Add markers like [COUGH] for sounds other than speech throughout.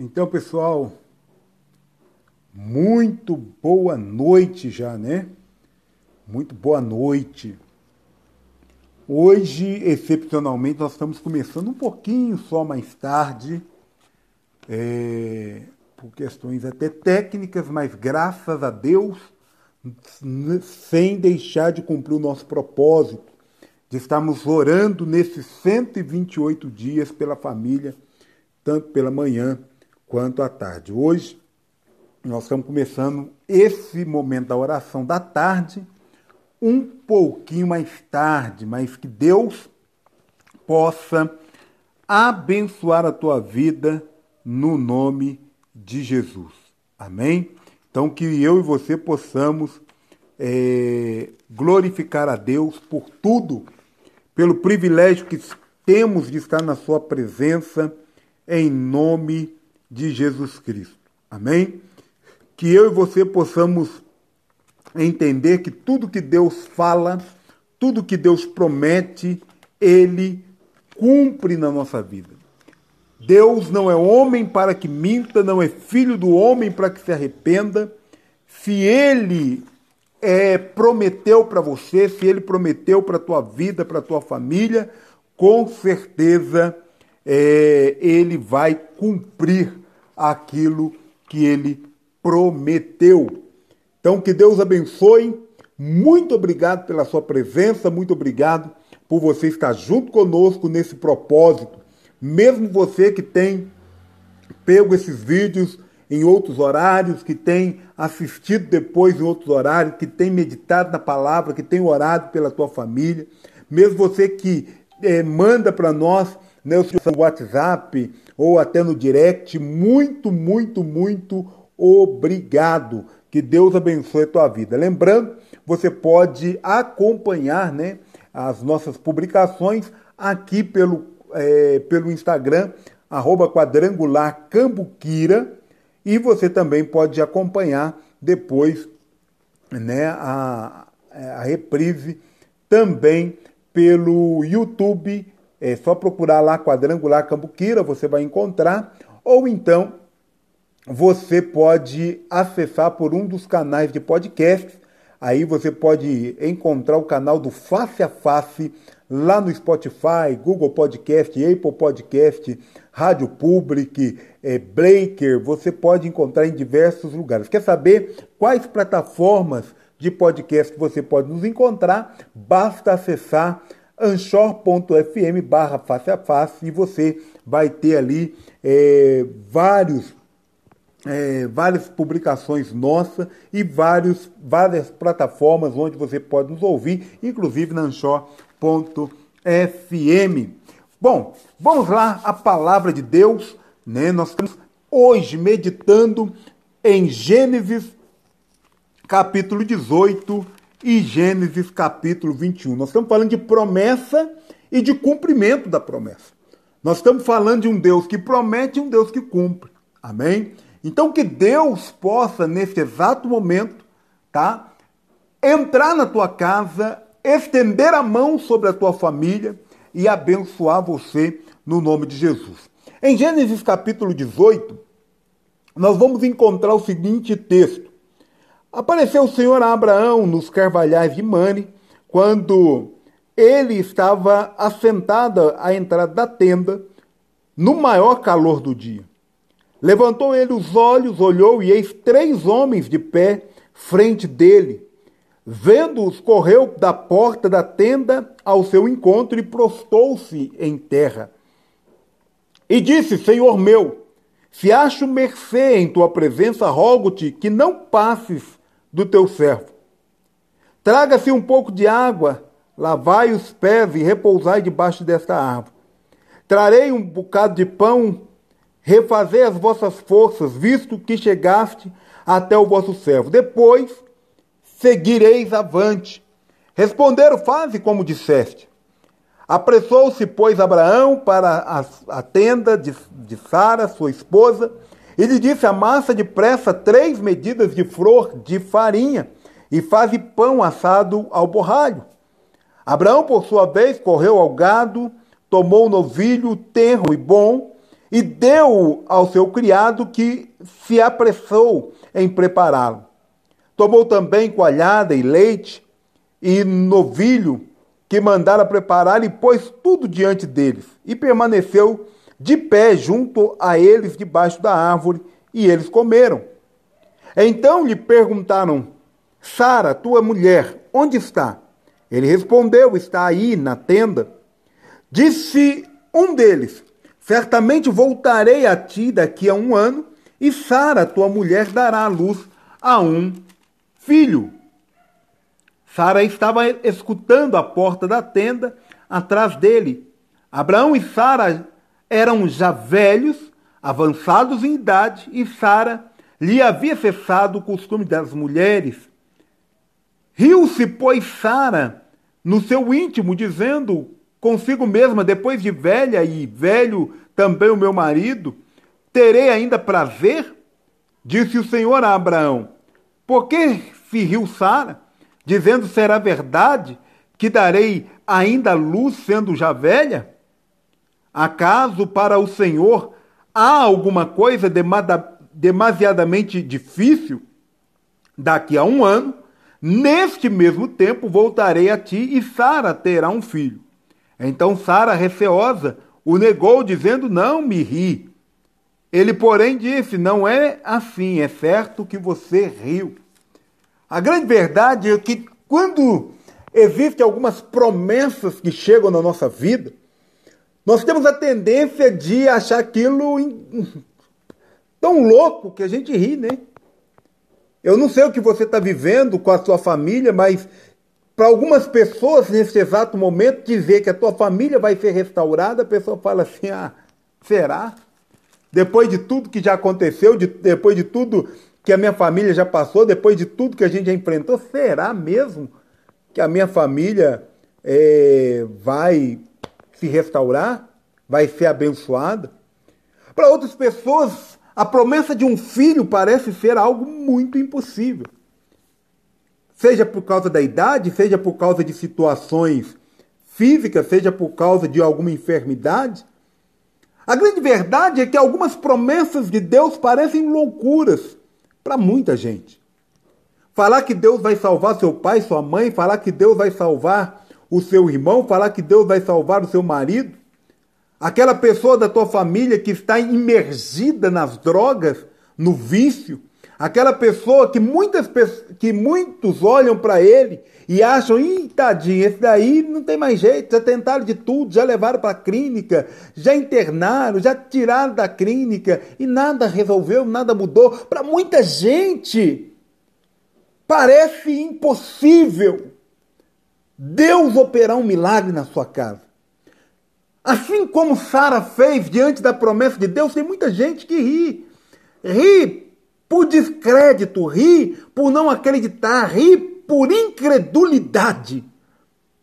Então, pessoal, muito boa noite já, né? Muito boa noite. Hoje, excepcionalmente, nós estamos começando um pouquinho só mais tarde, é, por questões até técnicas, mas graças a Deus, sem deixar de cumprir o nosso propósito, de estarmos orando nesses 128 dias pela família, tanto pela manhã quanto à tarde. Hoje, nós estamos começando esse momento da oração da tarde, um pouquinho mais tarde, mas que Deus possa abençoar a tua vida no nome de Jesus. Amém? Então, que eu e você possamos é, glorificar a Deus por tudo, pelo privilégio que temos de estar na Sua presença, em nome de Jesus Cristo. Amém? Que eu e você possamos entender que tudo que Deus fala, tudo que Deus promete, Ele cumpre na nossa vida. Deus não é homem para que minta, não é filho do homem para que se arrependa. Se Ele é, prometeu para você, se Ele prometeu para a tua vida, para a tua família, com certeza é, Ele vai cumprir aquilo que Ele prometeu. Então, que Deus abençoe. Muito obrigado pela sua presença, muito obrigado por você estar junto conosco nesse propósito. Mesmo você que tem pego esses vídeos em outros horários, que tem assistido depois em outros horários, que tem meditado na palavra, que tem orado pela tua família, mesmo você que é, manda para nós o seu WhatsApp ou até no direct, muito, muito, muito obrigado. Que Deus abençoe a tua vida. Lembrando, você pode acompanhar né, as nossas publicações aqui pelo, é, pelo Instagram, arroba quadrangular Cambuquira, e você também pode acompanhar depois né, a, a reprise também pelo YouTube. É só procurar lá Quadrangular Cambuquira, você vai encontrar. Ou então você pode acessar por um dos canais de podcast. Aí você pode encontrar o canal do Face a Face lá no Spotify, Google Podcast, Apple Podcast, Rádio Public, é, Breaker. Você pode encontrar em diversos lugares. Quer saber quais plataformas de podcast você pode nos encontrar? Basta acessar anchor.fm barra face a face e você vai ter ali é, vários é, várias publicações nossas e vários, várias plataformas onde você pode nos ouvir, inclusive na Anchor.fm. Bom, vamos lá, a palavra de Deus, né? Nós estamos hoje meditando em Gênesis capítulo 18 e Gênesis capítulo 21. Nós estamos falando de promessa e de cumprimento da promessa. Nós estamos falando de um Deus que promete e um Deus que cumpre. Amém? Então que Deus possa nesse exato momento, tá? Entrar na tua casa, estender a mão sobre a tua família e abençoar você no nome de Jesus. Em Gênesis capítulo 18, nós vamos encontrar o seguinte texto: Apareceu o Senhor a Abraão nos carvalhais de Mane, quando ele estava assentado à entrada da tenda, no maior calor do dia. Levantou ele os olhos, olhou, e eis três homens de pé frente dele. Vendo-os, correu da porta da tenda ao seu encontro e prostou-se em terra. E disse: Senhor meu, se acho mercê em tua presença, rogo-te que não passes do teu servo. Traga-se um pouco de água, lavai os pés e repousai debaixo desta árvore. Trarei um bocado de pão refazei as vossas forças, visto que chegaste até o vosso servo. Depois seguireis avante. Responderam, faze como disseste. Apressou-se, pois, Abraão para a, tenda de Sara, sua esposa, e lhe disse: Amassa depressa três medidas de flor de farinha e faze pão assado ao borralho. Abraão, por sua vez, correu ao gado, tomou o novilho tenro e bom, e deu ao seu criado que se apressou em prepará-lo. Tomou também coalhada e leite e novilho que mandara preparar e pôs tudo diante deles e permaneceu de pé junto a eles debaixo da árvore e eles comeram. Então lhe perguntaram: Sara, tua mulher, onde está? Ele respondeu: Está aí na tenda. Disse um deles: Certamente voltarei a ti daqui a um ano, e Sara, tua mulher, dará à luz a um filho. Sara estava escutando a porta da tenda atrás dele. Abraão e Sara eram já velhos, avançados em idade, e Sara lhe havia cessado o costume das mulheres. Riu-se, pois, Sara no seu íntimo, dizendo: consigo mesma, depois de velha e velho também o meu marido, terei ainda prazer? Disse o Senhor a Abraão. Por que se riu Sara, dizendo será verdade que darei ainda luz sendo já velha? Acaso para o Senhor há alguma coisa demasiadamente difícil? Daqui a um ano, neste mesmo tempo, voltarei a ti e Sara terá um filho. Então Sara, receosa, o negou, dizendo: Não me ri. Ele, porém, disse: Não é assim, é certo que você riu. A grande verdade é que quando existem algumas promessas que chegam na nossa vida, nós temos a tendência de achar aquilo [LAUGHS] tão louco que a gente ri, né? Eu não sei o que você está vivendo com a sua família, mas para algumas pessoas, nesse exato momento, dizer que a tua família vai ser restaurada, a pessoa fala assim: ah, será? Depois de tudo que já aconteceu, de, depois de tudo que a minha família já passou, depois de tudo que a gente já enfrentou, será mesmo que a minha família é, vai se restaurar? Vai ser abençoada? Para outras pessoas, a promessa de um filho parece ser algo muito impossível seja por causa da idade, seja por causa de situações físicas, seja por causa de alguma enfermidade. A grande verdade é que algumas promessas de Deus parecem loucuras para muita gente. Falar que Deus vai salvar seu pai, sua mãe, falar que Deus vai salvar o seu irmão, falar que Deus vai salvar o seu marido, aquela pessoa da tua família que está imergida nas drogas, no vício, Aquela pessoa que, muitas, que muitos olham para ele e acham, ih, tadinho, esse daí não tem mais jeito, já tentaram de tudo, já levaram para a clínica, já internaram, já tiraram da clínica e nada resolveu, nada mudou. Para muita gente, parece impossível Deus operar um milagre na sua casa. Assim como Sara fez diante da promessa de Deus, tem muita gente que ri. Ri por descrédito, ri por não acreditar, ri por incredulidade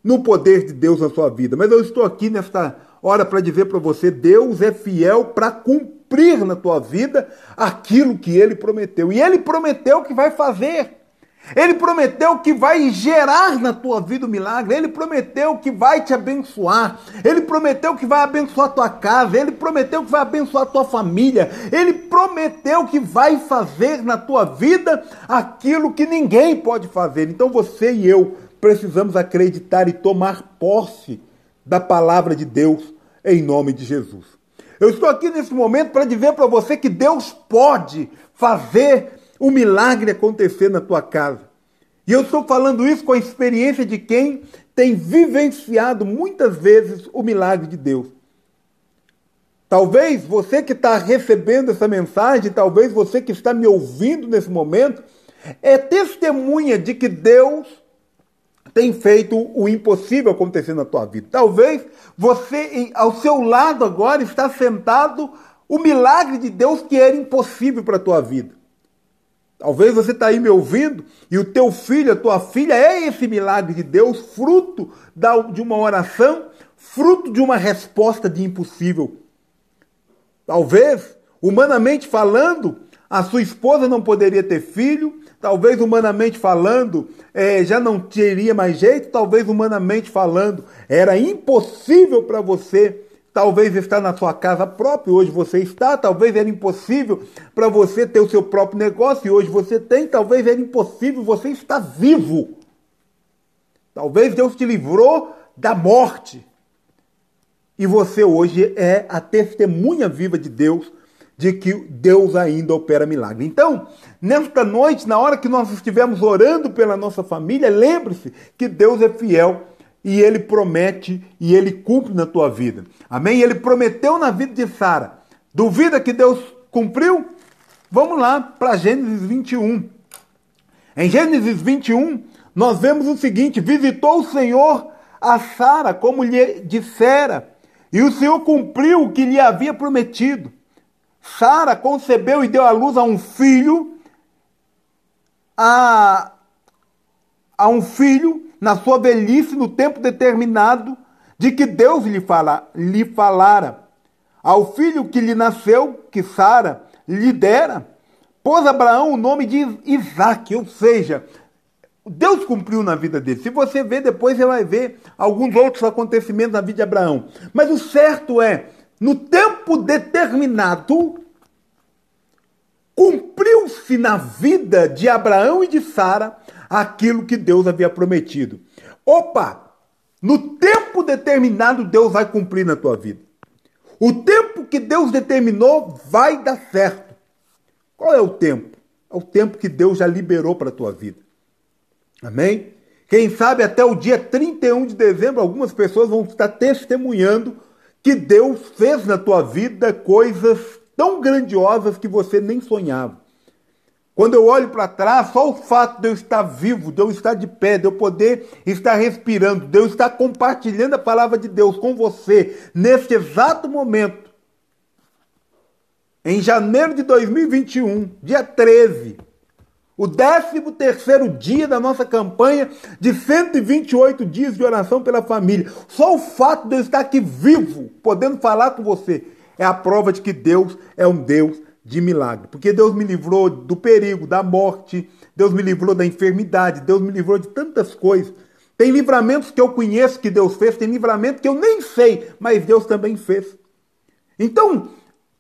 no poder de Deus na sua vida. Mas eu estou aqui nesta hora para dizer para você: Deus é fiel para cumprir na tua vida aquilo que ele prometeu. E ele prometeu que vai fazer. Ele prometeu que vai gerar na tua vida o um milagre. Ele prometeu que vai te abençoar. Ele prometeu que vai abençoar tua casa. Ele prometeu que vai abençoar tua família. Ele prometeu que vai fazer na tua vida aquilo que ninguém pode fazer. Então você e eu precisamos acreditar e tomar posse da palavra de Deus em nome de Jesus. Eu estou aqui nesse momento para dizer para você que Deus pode fazer o milagre acontecer na tua casa. E eu estou falando isso com a experiência de quem tem vivenciado muitas vezes o milagre de Deus. Talvez você que está recebendo essa mensagem, talvez você que está me ouvindo nesse momento, é testemunha de que Deus tem feito o impossível acontecer na tua vida. Talvez você, ao seu lado agora, está sentado o milagre de Deus que era impossível para a tua vida. Talvez você está aí me ouvindo e o teu filho, a tua filha é esse milagre de Deus, fruto de uma oração, fruto de uma resposta de impossível. Talvez, humanamente falando, a sua esposa não poderia ter filho, talvez humanamente falando, é, já não teria mais jeito, talvez humanamente falando, era impossível para você talvez está na sua casa própria, hoje você está, talvez era impossível para você ter o seu próprio negócio e hoje você tem, talvez era impossível, você está vivo. Talvez Deus te livrou da morte. E você hoje é a testemunha viva de Deus de que Deus ainda opera milagre. Então, nesta noite, na hora que nós estivermos orando pela nossa família, lembre-se que Deus é fiel e ele promete e ele cumpre na tua vida. Amém? Ele prometeu na vida de Sara. Duvida que Deus cumpriu? Vamos lá para Gênesis 21. Em Gênesis 21, nós vemos o seguinte: visitou o Senhor a Sara, como lhe dissera, e o Senhor cumpriu o que lhe havia prometido. Sara concebeu e deu à luz a um filho, a, a um filho na sua velhice, no tempo determinado, de que Deus lhe, fala, lhe falara. Ao filho que lhe nasceu, que Sara lhe dera, pôs Abraão o nome de Isaac, ou seja, Deus cumpriu na vida dele. Se você ver depois, você vai ver alguns outros acontecimentos na vida de Abraão. Mas o certo é, no tempo determinado, cumpriu-se na vida de Abraão e de Sara aquilo que Deus havia prometido. Opa! No tempo determinado, Deus vai cumprir na tua vida. O tempo que Deus determinou vai dar certo. Qual é o tempo? É o tempo que Deus já liberou para a tua vida. Amém? Quem sabe até o dia 31 de dezembro, algumas pessoas vão estar testemunhando que Deus fez na tua vida coisas tão grandiosas que você nem sonhava. Quando eu olho para trás, só o fato de eu estar vivo, de eu estar de pé, de eu poder estar respirando, de eu estar compartilhando a palavra de Deus com você neste exato momento, em janeiro de 2021, dia 13, o 13 terceiro dia da nossa campanha de 128 dias de oração pela família. Só o fato de eu estar aqui vivo, podendo falar com você, é a prova de que Deus é um Deus de milagre. Porque Deus me livrou do perigo, da morte, Deus me livrou da enfermidade, Deus me livrou de tantas coisas. Tem livramentos que eu conheço que Deus fez, tem livramento que eu nem sei, mas Deus também fez. Então,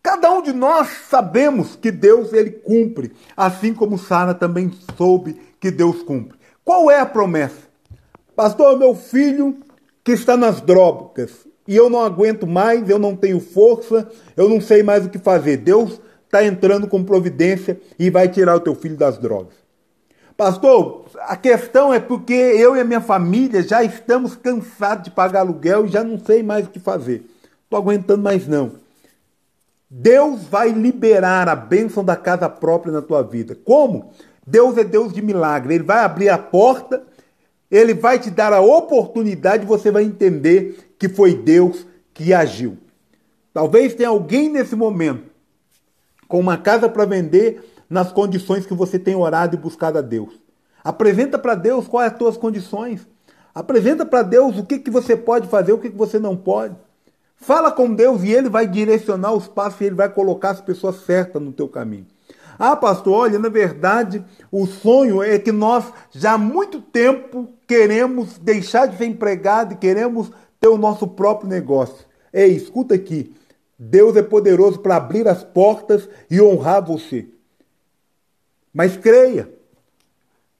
Cada um de nós sabemos que Deus ele cumpre, assim como Sara também soube que Deus cumpre. Qual é a promessa? Pastor, meu filho que está nas drogas e eu não aguento mais, eu não tenho força, eu não sei mais o que fazer. Deus está entrando com providência e vai tirar o teu filho das drogas. Pastor, a questão é porque eu e a minha família já estamos cansados de pagar aluguel e já não sei mais o que fazer. Estou aguentando mais não. Deus vai liberar a bênção da casa própria na tua vida. Como? Deus é Deus de milagre. Ele vai abrir a porta, ele vai te dar a oportunidade, você vai entender que foi Deus que agiu. Talvez tenha alguém nesse momento com uma casa para vender nas condições que você tem orado e buscado a Deus. Apresenta para Deus quais as tuas condições. Apresenta para Deus o que, que você pode fazer, o que, que você não pode. Fala com Deus e Ele vai direcionar os passos e Ele vai colocar as pessoas certas no teu caminho. Ah, pastor, olha, na verdade, o sonho é que nós já há muito tempo queremos deixar de ser empregado e queremos ter o nosso próprio negócio. Ei, escuta aqui. Deus é poderoso para abrir as portas e honrar você. Mas creia,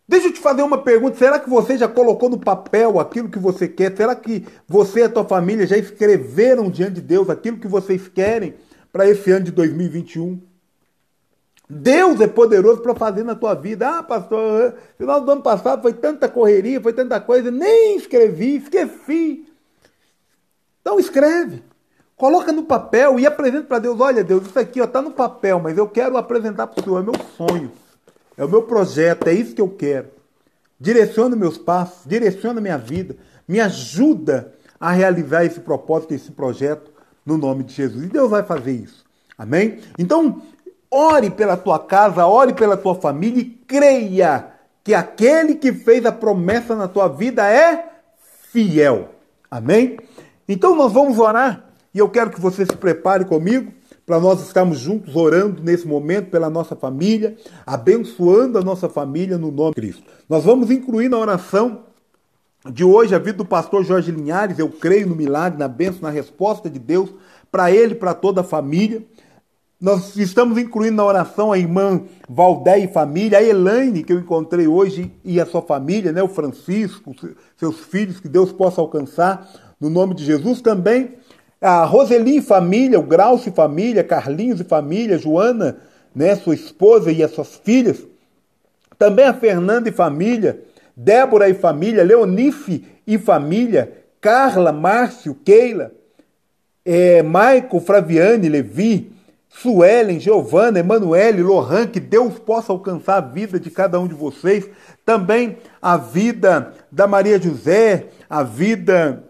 Deixa eu te fazer uma pergunta. Será que você já colocou no papel aquilo que você quer? Será que você e a tua família já escreveram diante de Deus aquilo que vocês querem para esse ano de 2021? Deus é poderoso para fazer na tua vida. Ah, pastor, final do ano passado foi tanta correria, foi tanta coisa, nem escrevi, esqueci. Então escreve. Coloca no papel e apresenta para Deus. Olha, Deus, isso aqui está no papel, mas eu quero apresentar para o Senhor, é meu sonho. É o meu projeto, é isso que eu quero. Direciona meus passos, direciona minha vida, me ajuda a realizar esse propósito, esse projeto, no nome de Jesus. E Deus vai fazer isso. Amém? Então, ore pela tua casa, ore pela tua família e creia que aquele que fez a promessa na tua vida é fiel. Amém? Então nós vamos orar e eu quero que você se prepare comigo para nós estarmos juntos orando nesse momento pela nossa família, abençoando a nossa família no nome de Cristo. Nós vamos incluir na oração de hoje, a vida do pastor Jorge Linhares, eu creio no milagre, na bênção, na resposta de Deus para ele para toda a família. Nós estamos incluindo na oração a irmã Valdé e família, a Elaine, que eu encontrei hoje, e a sua família, né, o Francisco, seus filhos, que Deus possa alcançar, no nome de Jesus. Também a Roseli e família, o Grauce e família, Carlinhos e família, Joana, né, sua esposa e as suas filhas. Também a Fernanda e família, Débora e família, Leonice e família, Carla, Márcio, Keila, é, Maico, Fraviane, Levi, Suelen, Giovana, Emanuele, Lohan, que Deus possa alcançar a vida de cada um de vocês. Também a vida da Maria José, a vida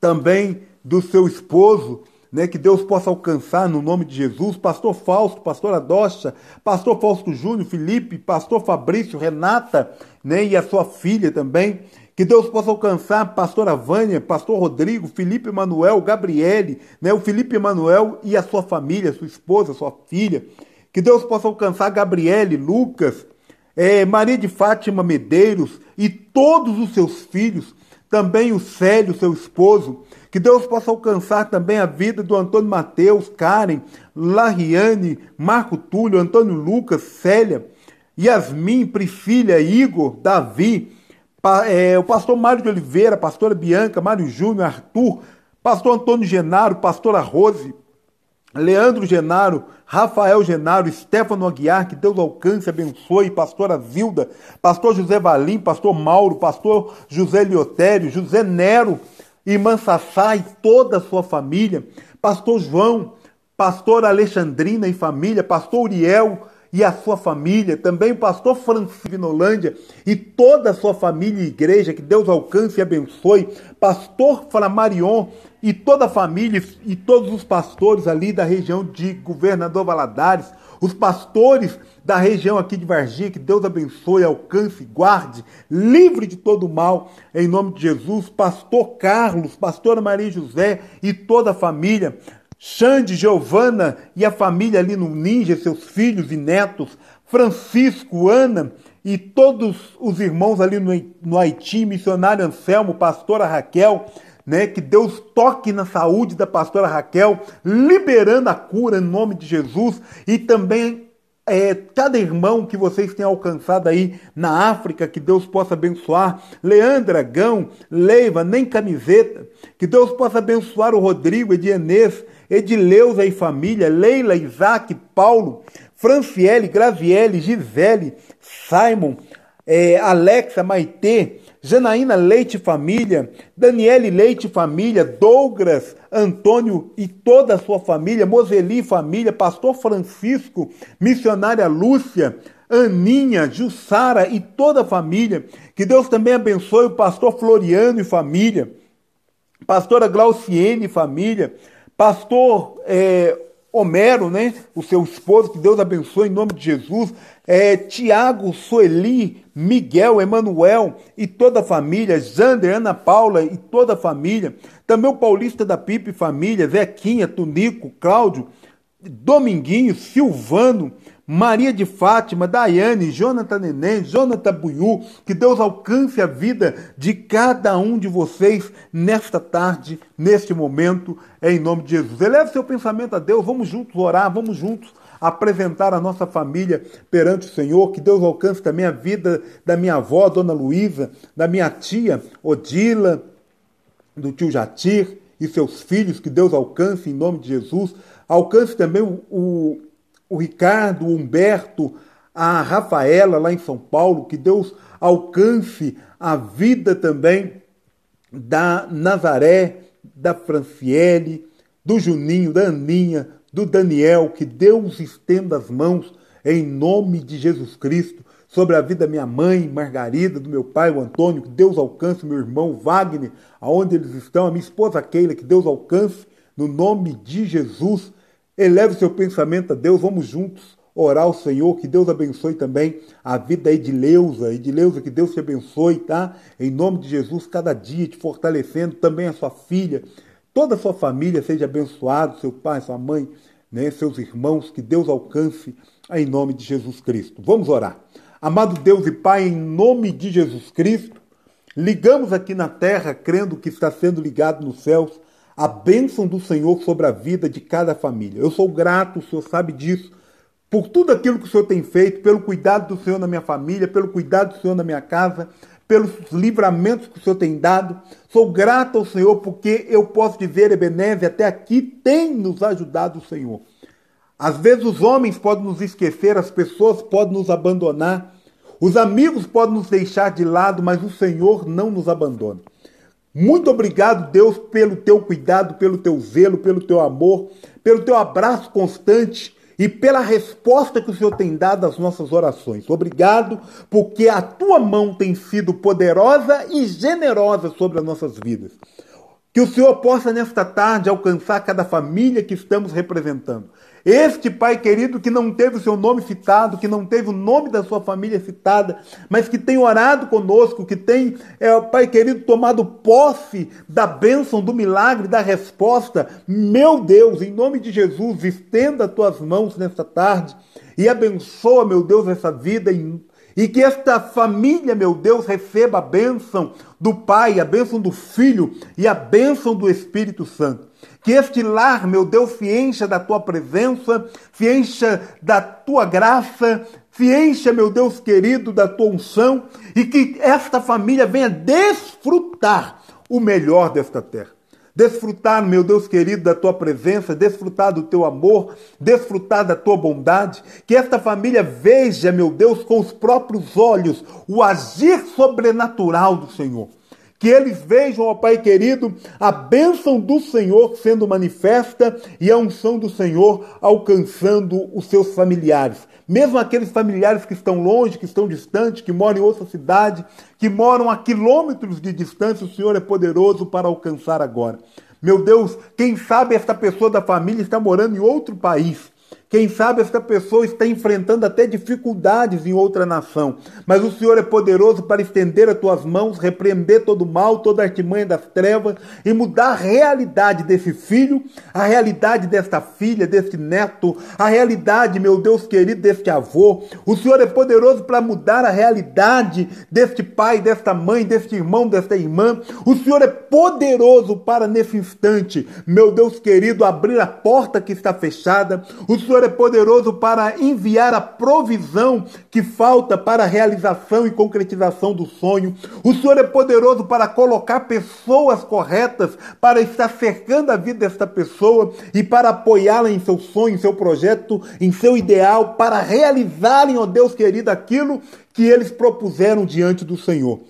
também do seu esposo, né, que Deus possa alcançar no nome de Jesus, pastor Fausto, pastora Docha, pastor Fausto Júnior, Felipe, pastor Fabrício, Renata, né, e a sua filha também, que Deus possa alcançar pastora Vânia, pastor Rodrigo, Felipe Emanuel, Gabriele, né, o Felipe Emanuel e a sua família, sua esposa, sua filha, que Deus possa alcançar Gabriele, Lucas, é, Maria de Fátima Medeiros e todos os seus filhos, também o Célio, seu esposo, que Deus possa alcançar também a vida do Antônio Mateus, Karen, Lariane, Marco Túlio, Antônio Lucas, Célia, Yasmin, Priscila, Igor, Davi, é, o pastor Mário de Oliveira, pastora Bianca, Mário Júnior, Arthur, pastor Antônio Genaro, pastora Rose, Leandro Genaro, Rafael Genaro, Stefano Aguiar, que Deus alcance, abençoe, pastora Zilda, pastor José Valim, pastor Mauro, pastor José Liotério, José Nero, irmã Sassá e toda a sua família, pastor João, pastor Alexandrina e família, pastor Uriel e a sua família, também o pastor Francisco Vinolândia e toda a sua família e igreja, que Deus alcance e abençoe, pastor Flamarion e toda a família e todos os pastores ali da região de Governador Valadares, os pastores da região aqui de Varginha, que Deus abençoe, alcance, guarde, livre de todo mal, em nome de Jesus. Pastor Carlos, pastora Maria José e toda a família. Xande, Giovana e a família ali no Ninja, seus filhos e netos. Francisco, Ana e todos os irmãos ali no, no Haiti, missionário Anselmo, pastora Raquel, né? Que Deus toque na saúde da pastora Raquel, liberando a cura em nome de Jesus e também é, cada irmão que vocês têm alcançado aí na África, que Deus possa abençoar. Leandra, Gão, Leiva, nem camiseta. Que Deus possa abençoar o Rodrigo, Edienês, Edileuza e família, Leila, Isaac, Paulo, Franciele, Graviele, Gisele, Simon, é, Alexa, Maitê, Janaína Leite Família, Daniele Leite Família, Douglas, Antônio e toda a sua família, Moseli Família, Pastor Francisco, Missionária Lúcia, Aninha, Jussara e toda a família. Que Deus também abençoe o pastor Floriano e família, pastora Glauciene e família, pastor é, Homero, né? O seu esposo, que Deus abençoe em nome de Jesus é, Tiago, Sueli, Miguel, Emanuel e toda a família, Jander, Ana Paula e toda a família, também o Paulista da Pipe família, Zequinha, Tunico, Cláudio, Dominguinho, Silvano, Maria de Fátima, Daiane, Jonathan Neném, Jonathan Buiu, que Deus alcance a vida de cada um de vocês nesta tarde, neste momento, em nome de Jesus. Eleve seu pensamento a Deus, vamos juntos orar, vamos juntos apresentar a nossa família perante o Senhor, que Deus alcance também a vida da minha avó, Dona Luísa, da minha tia Odila, do tio Jatir e seus filhos, que Deus alcance em nome de Jesus. Alcance também o, o, o Ricardo, o Humberto, a Rafaela lá em São Paulo, que Deus alcance a vida também da Nazaré, da Franciele, do Juninho, da Aninha, do Daniel, que Deus estenda as mãos em nome de Jesus Cristo sobre a vida da minha mãe, Margarida, do meu pai, o Antônio, que Deus alcance meu irmão Wagner, aonde eles estão, a minha esposa Keila, que Deus alcance no nome de Jesus. Eleve seu pensamento a Deus, vamos juntos orar ao Senhor, que Deus abençoe também a vida da Edileuza, Edileuza, que Deus te abençoe, tá? Em nome de Jesus, cada dia te fortalecendo, também a sua filha, toda a sua família seja abençoado, seu pai, sua mãe, né, seus irmãos, que Deus alcance em nome de Jesus Cristo. Vamos orar. Amado Deus e Pai, em nome de Jesus Cristo, ligamos aqui na terra, crendo que está sendo ligado nos céus, a bênção do Senhor sobre a vida de cada família. Eu sou grato, o Senhor sabe disso, por tudo aquilo que o Senhor tem feito, pelo cuidado do Senhor na minha família, pelo cuidado do Senhor na minha casa, pelos livramentos que o Senhor tem dado. Sou grato ao Senhor porque eu posso dizer, Ebenezer, até aqui tem nos ajudado o Senhor. Às vezes os homens podem nos esquecer, as pessoas podem nos abandonar, os amigos podem nos deixar de lado, mas o Senhor não nos abandona. Muito obrigado, Deus, pelo teu cuidado, pelo teu zelo, pelo teu amor, pelo teu abraço constante e pela resposta que o Senhor tem dado às nossas orações. Obrigado, porque a tua mão tem sido poderosa e generosa sobre as nossas vidas. Que o Senhor possa, nesta tarde, alcançar cada família que estamos representando. Este pai querido que não teve o seu nome citado, que não teve o nome da sua família citada, mas que tem orado conosco, que tem, é, pai querido, tomado posse da bênção, do milagre, da resposta. Meu Deus, em nome de Jesus, estenda as tuas mãos nesta tarde e abençoa, meu Deus, essa vida em e que esta família, meu Deus, receba a bênção do Pai, a bênção do Filho e a bênção do Espírito Santo. Que este lar, meu Deus, se encha da tua presença, se encha da tua graça, se encha, meu Deus querido, da tua unção e que esta família venha desfrutar o melhor desta terra. Desfrutar, meu Deus querido, da tua presença, desfrutar do teu amor, desfrutar da tua bondade. Que esta família veja, meu Deus, com os próprios olhos o agir sobrenatural do Senhor. Que eles vejam, ó Pai querido, a bênção do Senhor sendo manifesta e a unção do Senhor alcançando os seus familiares. Mesmo aqueles familiares que estão longe, que estão distantes, que moram em outra cidade, que moram a quilômetros de distância, o Senhor é poderoso para alcançar agora. Meu Deus, quem sabe esta pessoa da família está morando em outro país quem sabe esta pessoa está enfrentando até dificuldades em outra nação, mas o Senhor é poderoso para estender as tuas mãos, repreender todo o mal, toda a artimanha das trevas e mudar a realidade desse filho, a realidade desta filha, deste neto, a realidade, meu Deus querido, deste avô. O Senhor é poderoso para mudar a realidade deste pai, desta mãe, deste irmão, desta irmã. O Senhor é poderoso para nesse instante, meu Deus querido, abrir a porta que está fechada. O Senhor é poderoso para enviar a provisão que falta para a realização e concretização do sonho. O Senhor é poderoso para colocar pessoas corretas para estar cercando a vida desta pessoa e para apoiá-la em seu sonho, em seu projeto, em seu ideal, para realizarem, ó Deus querido, aquilo que eles propuseram diante do Senhor.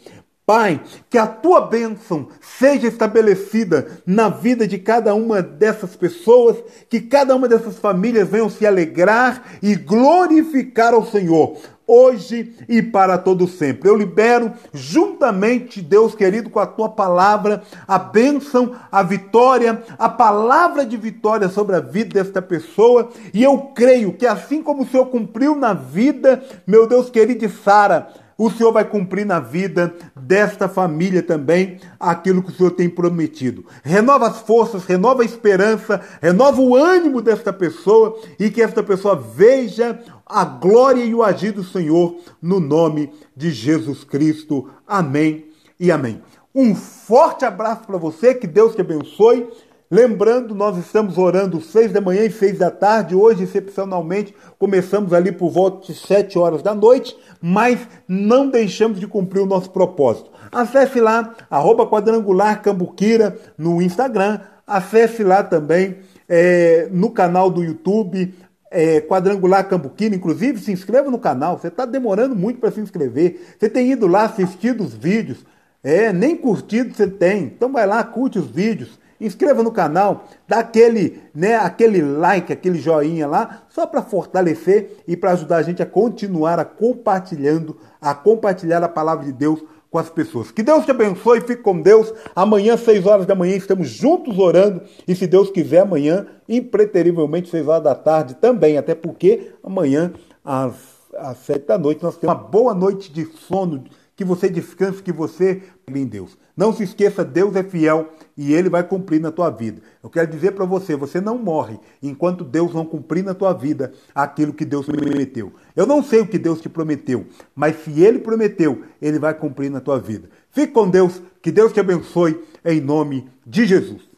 Pai, que a tua bênção seja estabelecida na vida de cada uma dessas pessoas, que cada uma dessas famílias venham se alegrar e glorificar ao Senhor, hoje e para todo sempre. Eu libero juntamente, Deus querido, com a tua palavra, a bênção, a vitória, a palavra de vitória sobre a vida desta pessoa, e eu creio que assim como o Senhor cumpriu na vida, meu Deus querido, de Sara, o Senhor vai cumprir na vida desta família também aquilo que o Senhor tem prometido. Renova as forças, renova a esperança, renova o ânimo desta pessoa e que esta pessoa veja a glória e o agir do Senhor no nome de Jesus Cristo. Amém e amém. Um forte abraço para você, que Deus te abençoe. Lembrando, nós estamos orando seis da manhã e seis da tarde. Hoje, excepcionalmente, começamos ali por volta de sete horas da noite, mas não deixamos de cumprir o nosso propósito. Acesse lá, arroba quadrangular Cambuquira no Instagram. Acesse lá também é, no canal do YouTube, é, Quadrangular Cambuquira. Inclusive, se inscreva no canal. Você está demorando muito para se inscrever. Você tem ido lá assistir os vídeos. É, nem curtido você tem. Então vai lá, curte os vídeos inscreva no canal, dá aquele, né, aquele like, aquele joinha lá, só para fortalecer e para ajudar a gente a continuar a compartilhando, a compartilhar a palavra de Deus com as pessoas. Que Deus te abençoe, fique com Deus. Amanhã, 6 horas da manhã, estamos juntos orando. E se Deus quiser, amanhã, impreterivelmente, 6 horas da tarde também. Até porque amanhã, às, às 7 da noite, nós temos uma boa noite de sono que você descanse, que você em Deus. Não se esqueça, Deus é fiel e Ele vai cumprir na tua vida. Eu quero dizer para você, você não morre enquanto Deus não cumprir na tua vida aquilo que Deus prometeu. Eu não sei o que Deus te prometeu, mas se Ele prometeu, Ele vai cumprir na tua vida. Fique com Deus, que Deus te abençoe em nome de Jesus.